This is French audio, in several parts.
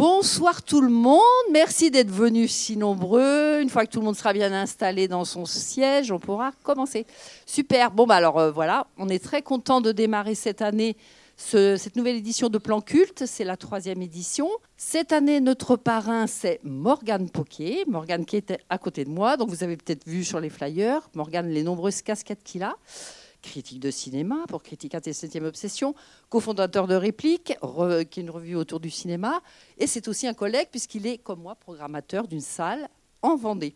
Bonsoir tout le monde, merci d'être venus si nombreux. Une fois que tout le monde sera bien installé dans son siège, on pourra commencer. Super, bon bah alors euh, voilà, on est très content de démarrer cette année cette nouvelle édition de Plan Culte, c'est la troisième édition. Cette année, notre parrain, c'est Morgane Poquet. Morgane qui est à côté de moi, donc vous avez peut-être vu sur les flyers, Morgane, les nombreuses casquettes qu'il a critique de cinéma pour Critique et 7 Obsession, cofondateur de Réplique, qui est une revue autour du cinéma, et c'est aussi un collègue puisqu'il est, comme moi, programmateur d'une salle en Vendée.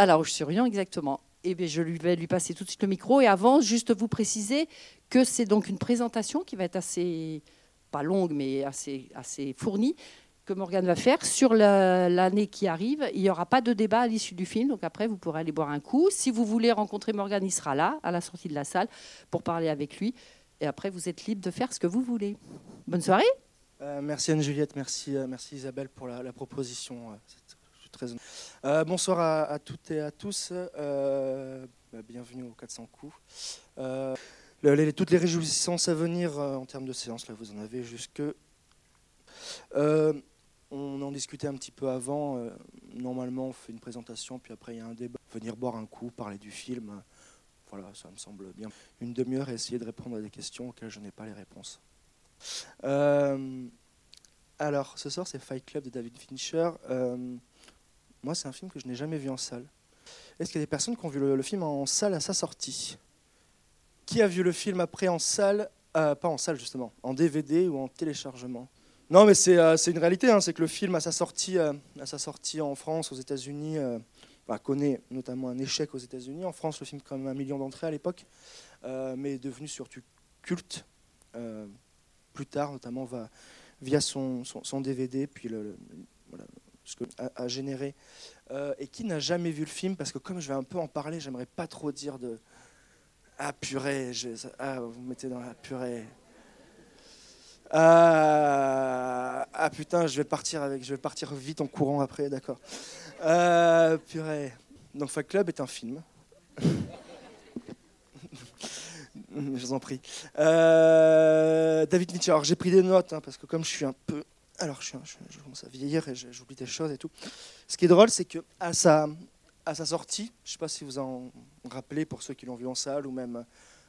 Je suis rien exactement. Eh bien, je vais lui passer tout de suite le micro. Et avant, juste vous préciser que c'est donc une présentation qui va être assez, pas longue, mais assez, assez fournie, que Morgane va faire sur l'année qui arrive. Il n'y aura pas de débat à l'issue du film, donc après, vous pourrez aller boire un coup. Si vous voulez rencontrer Morgane, il sera là, à la sortie de la salle, pour parler avec lui. Et après, vous êtes libre de faire ce que vous voulez. Bonne soirée. Euh, merci Anne-Juliette, merci, euh, merci Isabelle pour la, proposition. Euh, je suis très bonsoir à, toutes et à tous. Bah, bienvenue au 400 coups. toutes les réjouissances à venir en termes de séance, là, vous en avez jusque on en discutait un petit peu avant. Euh, normalement, on fait une présentation, puis après, il y a un débat. Venir boire un coup, parler du film. voilà, ça me semble bien. Une demi-heure et essayer de répondre à des questions auxquelles je n'ai pas les réponses. Euh, alors, ce soir, c'est Fight Club de David Fincher. Euh, moi, c'est un film que je n'ai jamais vu en salle. Est-ce qu'il y a des personnes qui ont vu le, film en salle à sa sortie? Qui a vu le film après en salle? Pas en salle, justement, en DVD ou en téléchargement? Non, mais c'est euh, une réalité, hein, c'est que le film, à sa sortie, euh, en France, aux États-Unis, euh, connaît notamment un échec aux États-Unis. En France, le film, quand même un million d'entrées à l'époque, mais est devenu surtout culte. plus tard, notamment via son, DVD, puis ce que a, généré. et qui n'a jamais vu le film Parce que comme je vais un peu en parler, j'aimerais pas trop dire de. Ah purée, ah, vous mettez dans la purée. Euh, ah putain, je vais partir avec, je vais partir vite en courant après, d'accord. Euh, purée. Donc Fight Club est un film. je vous en prie. Euh, David Fincher. Alors j'ai pris des notes hein, parce que comme je suis un peu, alors je, commence à vieillir et j'oublie des choses et tout. Ce qui est drôle, c'est que à sa, sortie, je sais pas si vous en rappelez pour ceux qui l'ont vu en salle ou même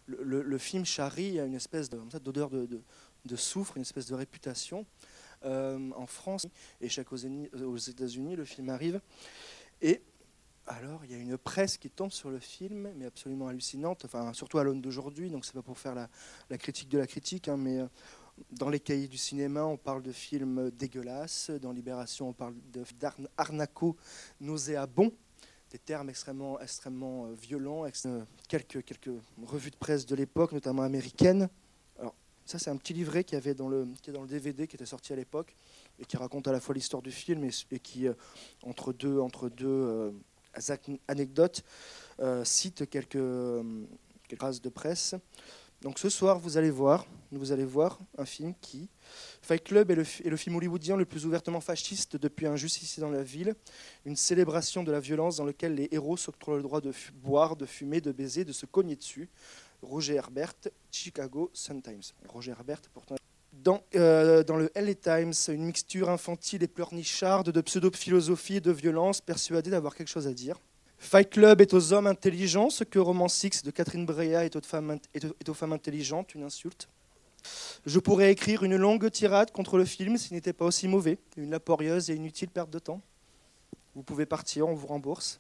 le, film charrie une espèce d'odeur de, de, de souffre, une espèce de réputation. Euh, en France et chaque aux États-Unis, le film arrive. Et alors, il y a une presse qui tombe sur le film, mais absolument hallucinante, enfin, surtout à l'aune d'aujourd'hui, donc c'est pas pour faire la, critique de la critique, hein, mais euh, dans les cahiers du cinéma, on parle de films dégueulasses, dans Libération, on parle d'arnaco nauséabond, des termes extrêmement, extrêmement euh, violents, quelques, quelques revues de presse de l'époque, notamment américaines, ça, c'est un petit livret qui, est dans le DVD qui était sorti à l'époque et qui raconte à la fois l'histoire du film et, qui, euh, entre deux, euh, anecdotes, euh, cite quelques, quelques phrases de presse. Donc ce soir, vous allez voir, un film qui, Fight Club est le, film hollywoodien le plus ouvertement fasciste depuis Un justicier dans la ville, une célébration de la violence dans laquelle les héros s'octroient le droit de boire, de fumer, de baiser, de se cogner dessus, Roger Herbert, Chicago Sun-Times. Roger Herbert, pourtant. Dans, euh, dans, le LA Times, une mixture infantile et pleurnicharde de pseudo-philosophie et de violence, persuadée d'avoir quelque chose à dire. Fight Club est aux hommes intelligents ce que Roman Six de Catherine Breillat est aux femmes, est aux femmes intelligentes, une insulte. Je pourrais écrire une longue tirade contre le film s'il n'était pas aussi mauvais, une laborieuse et inutile perte de temps. Vous pouvez partir, on vous rembourse.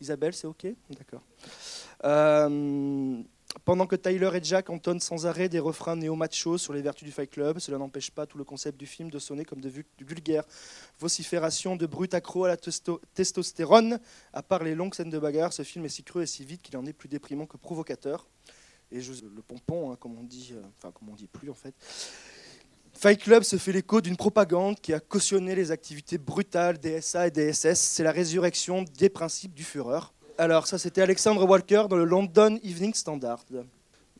Isabelle, c'est OK D'accord. Euh, pendant que Tyler et Jack entonnent sans arrêt des refrains néo-machos sur les vertus du Fight Club, cela n'empêche pas tout le concept du film de sonner comme de vulgaires vociférations de brut accro à la testostérone. À part les longues scènes de bagarre, ce film est si creux et si vite qu'il en est plus déprimant que provocateur. Et le pompon, hein, comme on dit, euh, enfin comme on dit plus en fait. Fight Club se fait l'écho d'une propagande qui a cautionné les activités brutales des SA et des SS. C'est la résurrection des principes du Führer. Alors, ça, c'était Alexandre Walker dans le London Evening Standard.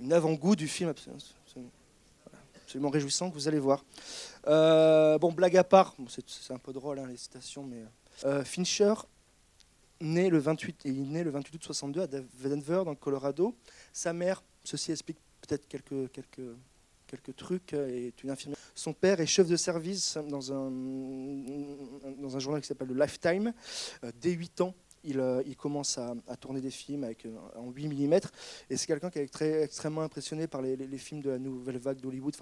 Une avant-goût du film absolument, réjouissant que vous allez voir. Euh, bon, blague à part, c'est un peu drôle hein, les citations, mais euh, Fincher né le 28, il né le 28 août 62 à Denver, dans le Colorado. Sa mère, ceci explique peut-être quelques, quelques, quelques trucs, est une infirmière. Son père est chef de service dans un, journal qui s'appelle le Lifetime. dès 8 ans, il, il, commence à, tourner des films avec, en 8 mm. Et c'est quelqu'un qui est extrêmement impressionné par les, films de la nouvelle vague d'Hollywood.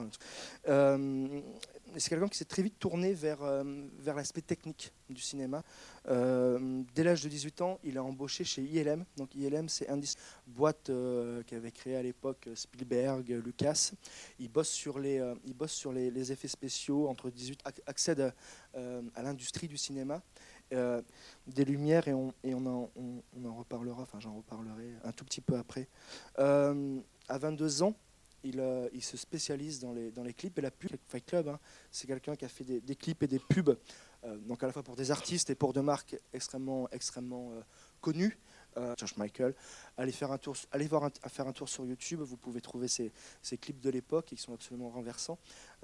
C'est quelqu'un qui s'est très vite tourné vers, euh, vers l'aspect technique du cinéma. Euh, dès l'âge de 18 ans, il a embauché chez ILM. Donc ILM, c'est une boîte euh, qu'avait créée à l'époque Spielberg, Lucas. Il bosse sur les, il bosse sur les, effets spéciaux entre 18, accède à, l'industrie du cinéma. des lumières et, on, et on, en, on, en reparlera, enfin j'en reparlerai un tout petit peu après. à 22 ans, euh, il, se spécialise dans les, clips et la pub. Fight Club, hein, c'est quelqu'un qui a fait des, clips et des pubs, euh, donc à la fois pour des artistes et pour des marques extrêmement, euh, connues. George Michael, allez faire un tour, allez voir faire un tour sur YouTube. Vous pouvez trouver ces, clips de l'époque qui sont absolument renversants.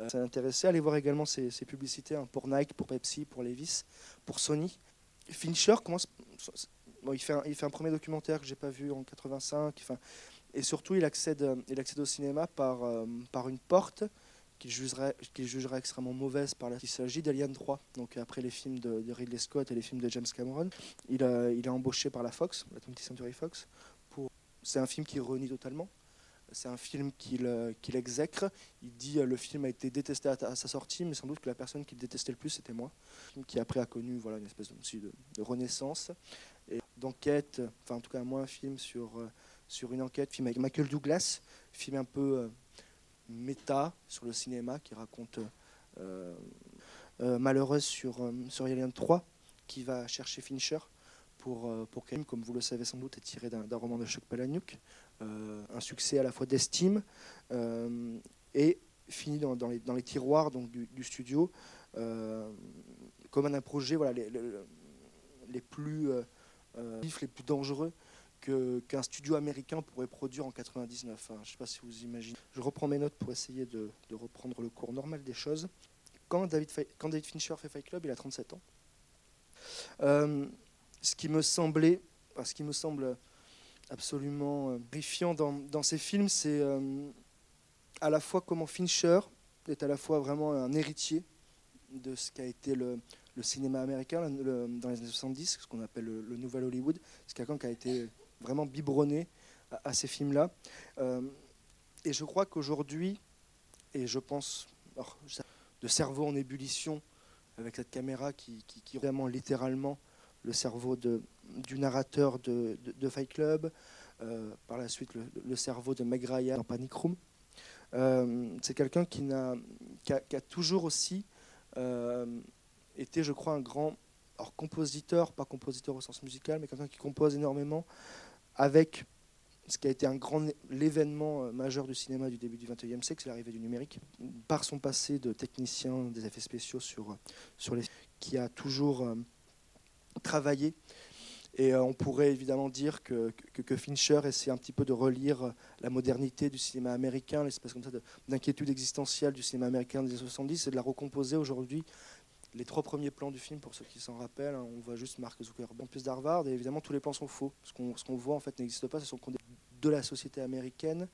ça intéressé. Allez voir également ces, publicités hein, pour Nike, pour Pepsi, pour Levis, pour Sony. Fincher commence. Il, fait un, premier documentaire que j'ai pas vu en 85. Enfin, et surtout, il accède, euh, il accède au cinéma par, euh, par une porte qu'il jugerait, jugerait extrêmement mauvaise par la Il s'agit d'Alien 3, donc après les films de, Ridley Scott et les films de James Cameron. Il, a, il est embauché par la Fox, la 20th Century Fox. Pour... C'est un film qui renie totalement. C'est un film qu'il euh, qu'il exècre. Il dit le film a été détesté à, sa sortie, mais sans doute que la personne qui le détestait le plus, c'était moi. Qui après a connu voilà, une espèce de, de, de renaissance d'enquête, enfin en tout cas moi un film sur sur une enquête, film avec Michael Douglas, film un peu euh, méta sur le cinéma qui raconte euh, euh, Malheureuse sur, sur Alien 3, qui va chercher Fincher pour, pour comme vous le savez sans doute, est tiré d'un roman de Chuck Palahniuk, un succès à la fois d'estime et fini dans, les, tiroirs du, studio comme un projet voilà, plus, les plus dangereux qu'un studio américain pourrait produire en 99. je ne sais pas si vous imaginez. Je reprends mes notes pour essayer de, reprendre le cours normal des choses. Quand David, Fincher fait Fight Club, il a 37 ans. Euh, ce qui me semblait, ce qui me semble absolument euh, dans, dans, ces films, c'est euh, à la fois comment Fincher est à la fois vraiment un héritier de ce qu'a été le, cinéma américain dans les années 70, ce qu'on appelle le, le Nouvel Hollywood. C'est quelqu'un qui a été vraiment biberonné à, ces films-là. Euh, et je crois qu'aujourd'hui, et je pense de cerveau en ébullition avec cette caméra qui, qui, vraiment littéralement le cerveau de, du narrateur de, de, Fight Club, euh, par la suite le, cerveau de Meg Ryan dans Panic Room. Euh, c'est quelqu'un qui, n'a, qui, a, toujours aussi été, je crois, un grand alors, compositeur, pas compositeur au sens musical, mais quelqu'un qui compose énormément, avec ce qui a été un grand l'événement euh, majeur du cinéma du début du XXe siècle, c'est l'arrivée du numérique. Par son passé de technicien des effets spéciaux sur, euh, sur les, qui a toujours euh, travaillé. Et on pourrait évidemment dire que, que, Fincher essaie un petit peu de relire la modernité du cinéma américain, l'espèce comme ça d'inquiétude existentielle du cinéma américain des années 70, et de la recomposer aujourd'hui les trois premiers plans du film, pour ceux qui s'en rappellent, hein, on voit juste Mark Zuckerberg en plus d'Harvard, et évidemment tous les plans sont faux. Ce qu'on voit en fait n'existe pas, ce sont de la société américaine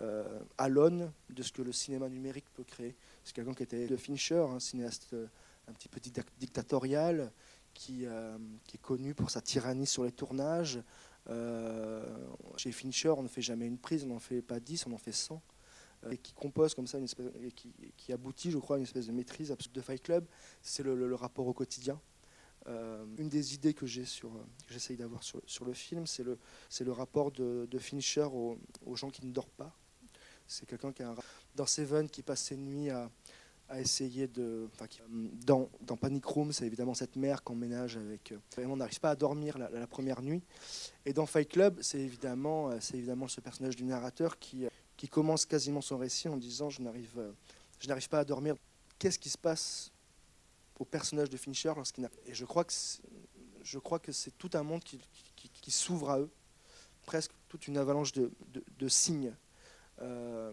euh, à l'aune de ce que le cinéma numérique peut créer. C'est quelqu'un qui était de Fincher, un cinéaste euh, un petit peu dictatorial, qui, euh, qui, est connu pour sa tyrannie sur les tournages. chez Fincher, on ne fait jamais une prise, on n'en fait pas 10, on en fait 100 et qui compose comme ça, et qui, aboutit, je crois, à une espèce de maîtrise de Fight Club, c'est le, rapport au quotidien. Euh, une des idées que que j'essaye d'avoir sur, le film, c'est le, rapport de, de Fincher aux, gens qui ne dorment pas. C'est quelqu'un qui a un, dans Seven qui passe ses nuits à, essayer de. Enfin, dans, dans, Panic Room, c'est évidemment cette mère qu'on ménage avec. Euh, on n'arrive pas à dormir la, première nuit. Et dans Fight Club, euh, c'est évidemment ce personnage du narrateur qui, qui commence quasiment son récit en disant Je n'arrive, euh, je n'arrive pas à dormir. Qu'est-ce qui se passe au personnage de Fincher lorsqu'il. Et je crois que je crois que c'est tout un monde qui, qui, s'ouvre à eux, presque toute une avalanche de, de, signes. Euh,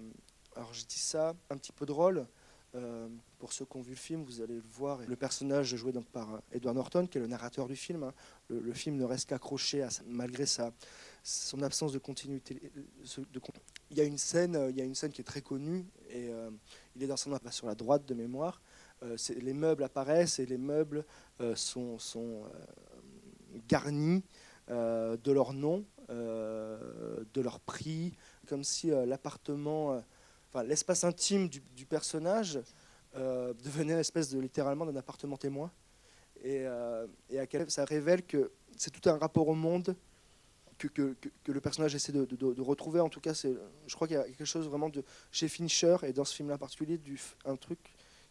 alors je dis ça un petit peu drôle. Euh, pour ceux qui ont vu le film, vous allez le voir. Le personnage joué donc par Edward Norton, qui est le narrateur du film, hein. le, film ne reste qu'accroché malgré sa, son absence de continuité. De, il y a une scène, euh, il y a une scène qui est très connue et, euh, il est dans son sur la droite de mémoire. les meubles apparaissent et les meubles sont, sont garnis de leur nom, de leur prix, comme si l'appartement, l'espace intime du, personnage devenait une espèce de littéralement d'un appartement témoin. Et, quel, ça révèle que c'est tout un rapport au monde que, le personnage essaie de, retrouver. En tout cas, je crois qu'il y a quelque chose vraiment de chez Fincher et dans ce film-là en particulier, un truc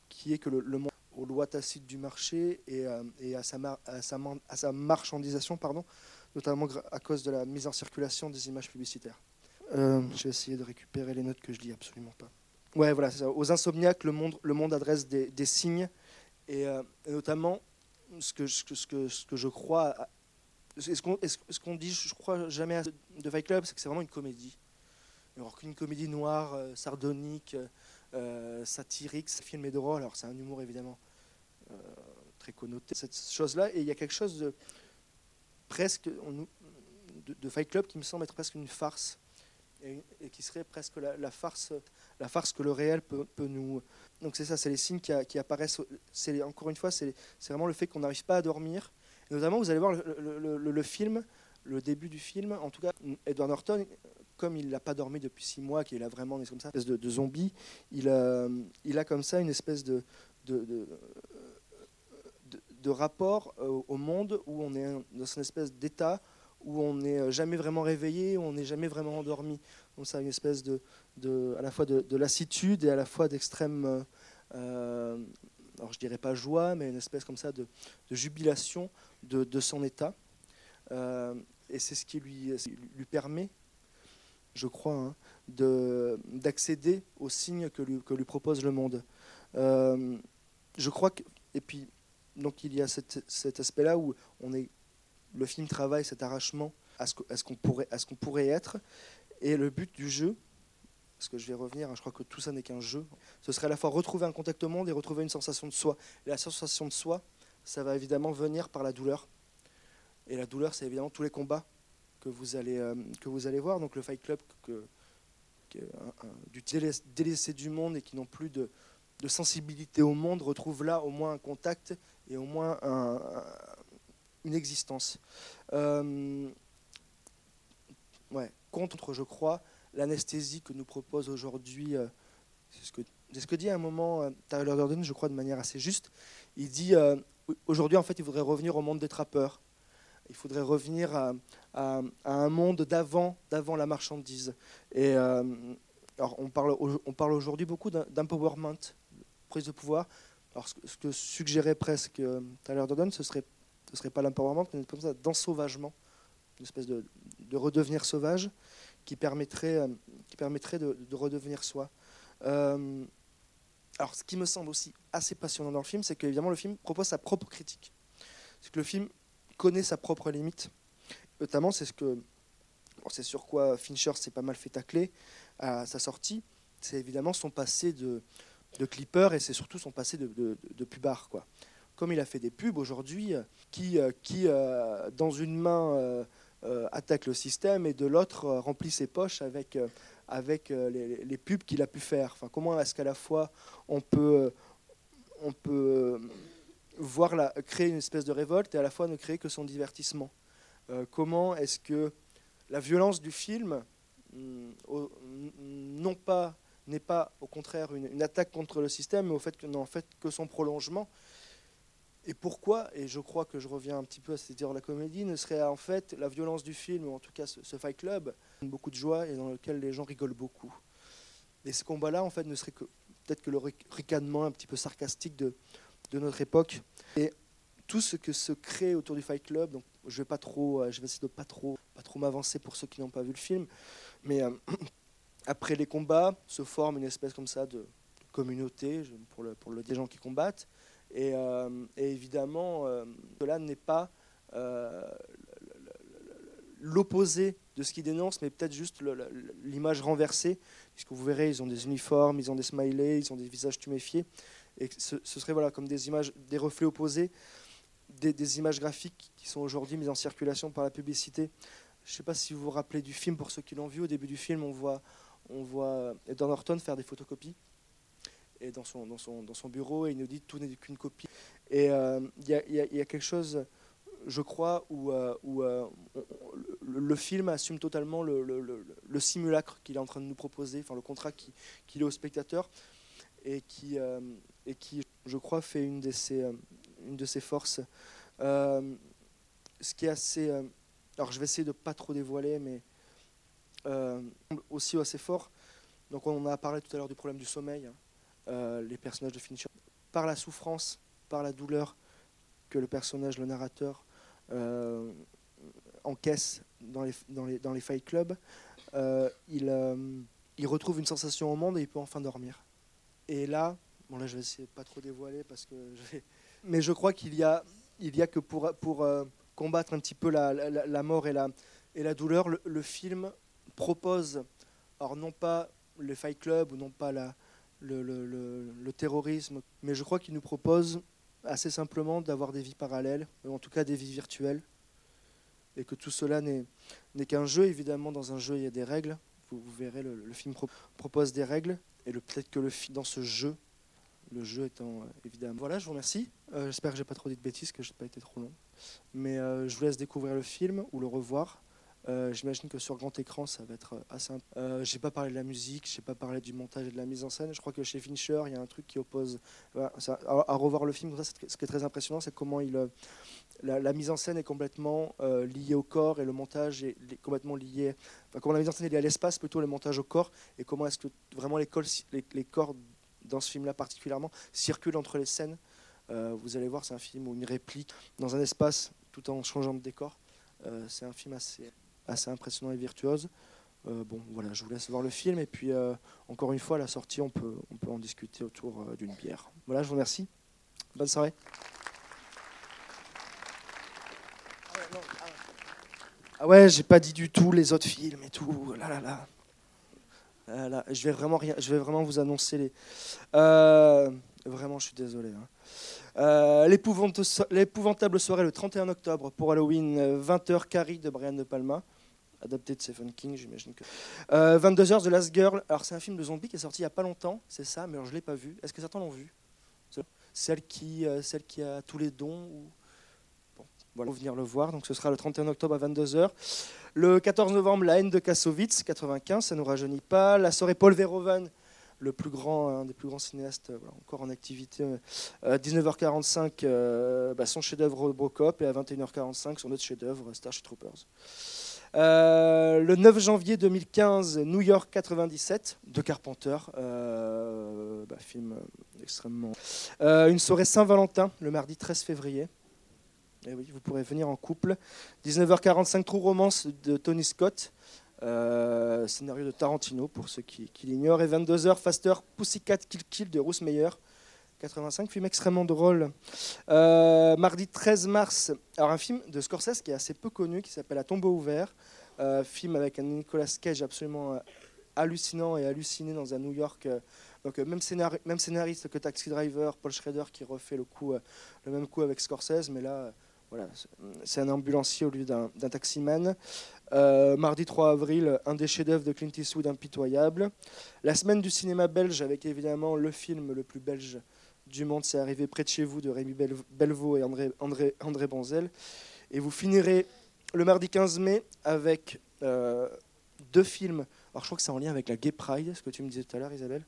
qui est que le, monde aux lois tacites du marché et, euh, à, sa marchandisation, notamment à cause de la mise en circulation des images publicitaires. Euh, je vais essayer de récupérer les notes que je lis absolument pas. Ouais, voilà, ça. Aux insomniaques, le monde, le monde adresse des, signes et, euh, notamment ce que, ce, ce que je crois ce qu'on dit, je crois, jamais de Fight Club, c'est que c'est vraiment une comédie. Alors qu'une comédie noire, euh, sardonique, euh, satirique, ce film est drôle. Alors c'est un humour évidemment très connoté, cette chose-là. Et il y a quelque chose de presque de, Fight Club qui me semble être presque une farce. Et, qui serait presque la, farce, la farce que le réel peut, nous. Donc c'est ça, c'est les signes qui, apparaissent. C'est encore une fois, c'est vraiment le fait qu'on n'arrive pas à dormir notamment, vous allez voir le, film, le début du film, en tout cas, Edward Norton, comme il n'a pas dormi depuis six mois, qu'il a vraiment une, espèce de, zombie, il a, comme ça une espèce de, de rapport au monde où on est dans une espèce d'état où on n'est jamais vraiment réveillé, où on n'est jamais vraiment endormi. Donc a une espèce de, à la fois de, lassitude et à la fois d'extrême euh, alors je dirais pas joie, mais une espèce comme ça de, jubilation de, son état. Euh, et c'est ce qui lui, permet, je crois, hein, d'accéder aux signes que lui, propose le monde. Euh, je crois que, et puis, donc il y a cet aspect-là où on est, le film travaille cet arrachement à ce qu'on pourrait, être, et le but du jeu, parce que je vais revenir, hein, je crois que tout ça n'est qu'un jeu. Ce serait à la fois retrouver un contact au monde et retrouver une sensation de soi. Et la sensation de soi, ça va évidemment venir par la douleur. Et la douleur, c'est évidemment tous les combats que vous allez, euh, que vous allez voir. Donc le Fight Club, que, du délaissé du monde et qui n'ont plus de, sensibilité au monde, retrouve là au moins un contact et au moins une existence. Euh, ouais, contre, je crois, l'anesthésie que nous propose aujourd'hui, euh, c'est ce, que, ce que dit à un moment euh, Tyler Durden, je crois de manière assez juste. Il dit euh, aujourd'hui, en fait, il voudrait revenir au monde des trappeurs. Il faudrait revenir à, un monde d'avant, d'avant la marchandise. Et alors, on parle, on parle aujourd'hui beaucoup d'empowerment, prise de pouvoir. Alors, ce, que suggérait presque Tyler Durden, ce serait, ce serait pas l'empowerment, mais comme ça, d'ensauvagement, une espèce de, de redevenir sauvage qui permettrait, euh, qui permettrait de, redevenir soi. Euh, alors, ce qui me semble aussi assez passionnant dans le film, c'est qu'évidemment, le film propose sa propre critique. C'est que le film connaît sa propre limite. Notamment, c'est ce que. c'est sur quoi Fincher s'est pas mal fait tacler à sa sortie. C'est évidemment son passé de, clipper et c'est surtout son passé de, de, de, pubard. Quoi. Comme il a fait des pubs aujourd'hui, qui, euh, qui dans une main euh, attaque le système et de l'autre euh, remplit ses poches avec, euh, les, pubs qu'il a pu faire. Comment est-ce qu'à la fois on peut, on voir la, créer une espèce de révolte et à la fois ne créer que son divertissement? Comment est-ce que la violence du film, mm, non pas n'est pas au contraire une, attaque contre le système, mais au fait que, fait, que son prolongement et pourquoi, et je crois que je reviens un petit peu à cette idée de la comédie, ne serait en fait la violence du film, ou en tout cas ce, Fight Club, beaucoup de joie et dans lequel les gens rigolent beaucoup. Et ce combat-là, en fait, ne serait peut-être que le ricanement un petit peu sarcastique de, notre époque. Et tout ce que se crée autour du Fight Club, donc je vais pas trop, euh, je vais essayer de pas trop, pas trop m'avancer pour ceux qui n'ont pas vu le film, mais euh, après les combats se forme une espèce comme ça de, communauté pour le, pour le, gens qui combattent euh, et, évidemment, euh, cela n'est pas euh, l'opposé de ce qu'ils dénoncent, mais peut-être juste l'image renversée, puisque vous verrez, ils ont des uniformes, ils ont des smileys, ils ont des visages tuméfiés, et ce, serait voilà, comme des images, des reflets opposés, des, images graphiques qui sont aujourd'hui mises en circulation par la publicité. Je ne sais pas si vous vous rappelez du film, pour ceux qui l'ont vu, au début du film, on voit, on voit Edward Norton faire des photocopies et dans, son, dans, son, dans son bureau et il nous dit tout n'est qu'une copie. Et il y, y, a quelque chose, je crois, où, où le, film assume totalement le, le, simulacre qu'il est en train de nous proposer, enfin le contrat qu'il est au spectateur et qui, et qui, je crois, fait une de ses, une de ses forces. ce qui est assez alors je vais essayer de ne pas trop dévoiler, mais euh, aussi assez fort. Donc on a parlé tout à l'heure du problème du sommeil. Euh, les personnages de Fincher. Par la souffrance, par la douleur que le personnage, le narrateur, euh, encaisse dans les, dans les, dans les fight clubs, il, il retrouve une sensation au monde et il peut enfin dormir. Et là, bon là je vais pas trop dévoiler parce que. Mais je crois qu'il y a, il y a que pour, pour combattre un petit peu la, la, mort et la, et la douleur, le, film propose, alors non pas le Fight Club ou non pas la, le, terrorisme, mais je crois qu'il nous propose assez simplement d'avoir des vies parallèles, ou en tout cas des vies virtuelles, et que tout cela n'est qu'un jeu. Évidemment, dans un jeu, il y a des règles. Vous, vous verrez, le, film propose des règles, et peut-être que le, dans ce jeu, le jeu étant euh, évidemment. Voilà, je vous remercie. Euh, j'espère que j'ai pas trop dit de bêtises, que je n'ai pas été trop long. Mais euh, je vous laisse découvrir le film ou le revoir. J'imagine que sur grand écran, ça va être assez. Euh, j'ai pas parlé de la musique, j'ai pas parlé du montage et de la mise en scène. Je crois que chez Fincher, il y a un truc qui oppose. à, revoir le film, ça, ce qui est très impressionnant, c'est comment il, la, mise en scène est complètement liée au corps et le montage est, complètement lié. Enfin, comment la mise en scène est liée à l'espace, plutôt le montage au corps, et comment est-ce que vraiment les, les, corps dans ce film-là particulièrement, circule entre les scènes. Euh, vous allez voir, c'est un film où une réplique dans un espace tout en changeant de décor. Euh, c'est un film assez, assez impressionnant et virtuose. Euh, bon, voilà, je vous laisse voir le film et puis encore une fois, à la sortie, on peut, on peut en discuter autour d'une bière. Voilà, je vous remercie. Bonne soirée. Ah ouais, j'ai pas dit du tout les autres films et tout. Là, là, là. Euh, je vais vraiment je vais vraiment vous annoncer les. Euh, vraiment, je suis désolé. Hein. Euh, l'épouvantable soirée le 31 octobre pour Halloween, 20h Carrie de Brian De Palma, adapté de Stephen King, j'imagine que. 22h The Last Girl. Alors c'est un film de zombie qui est sorti il y a pas longtemps, c'est ça, mais alors je l'ai pas vu. Est-ce que certains l'ont vu? Celle qui, celle qui a tous les dons ou voilà, venir le voir. Donc ce sera le 31 octobre à 22h. Le 14 novembre, La haine de Kassovitz, 95, ça ne nous rajeunit pas. La soirée Paul Verhoeven, le plus grand, un des plus grands cinéastes euh, encore en activité. 19h45, euh, euh, bah, son chef-d'œuvre Robocop et à 21h45, son autre chef-d'œuvre Starship Troopers. le 9 janvier 2015, New York 97 de Carpenter, bah, film extrêmement. une soirée Saint-Valentin, le mardi 13 février. Eh oui, vous pourrez venir en couple. 19h45, True Romance de Tony Scott. Euh, scénario de Tarantino pour ceux qui, l'ignorent. Et 22h, Faster Pussycat Kill Kill de Bruce Meyer. 85, film extrêmement drôle. Euh, mardi 13 mars, alors un film de Scorsese qui est assez peu connu, qui s'appelle À tombeau ouvert. Euh, film avec un Nicolas Cage absolument hallucinant et halluciné dans un New York. donc même, même scénariste que Taxi Driver, Paul Schrader qui refait le, coup, le même coup avec Scorsese, mais là voilà, c'est un ambulancier au lieu d'un taximan. Euh, mardi 3 avril, un des chefs-d'œuvre de Clint Eastwood impitoyable. La semaine du cinéma belge, avec évidemment le film le plus belge du monde, c'est arrivé près de chez vous de Rémi Belvaux et André, Bonzel. Et vous finirez le mardi 15 mai avec euh, deux films. Alors je crois que c'est en lien avec la Gay Pride, ce que tu me disais tout à l'heure, Isabelle.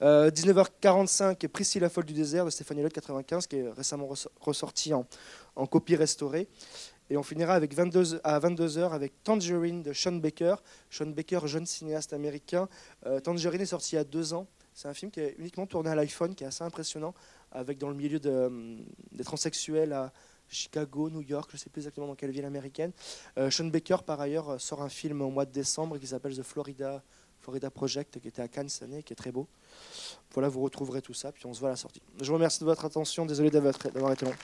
19h45, euh, Priscilla la folle du désert de Stéphanie Lotte 95, qui est récemment ressorti en copie restaurée. Et on finira avec 22, à 22h avec Tangerine de Sean Baker. Sean Baker, jeune cinéaste américain. Euh, Tangerine est sorti il y a deux ans. C'est un film qui est uniquement tourné à l'iPhone, qui est assez impressionnant, avec dans le milieu de, des transsexuels à Chicago, New York, je ne sais plus exactement dans quelle ville américaine. Euh, Sean Baker, par ailleurs, sort un film au mois de décembre qui s'appelle The Florida, Florida Project, qui était à Cannes cette année, qui est très beau. Voilà, vous retrouverez tout ça, puis on se voit à la sortie. Je vous remercie de votre attention. Désolé d'avoir été long.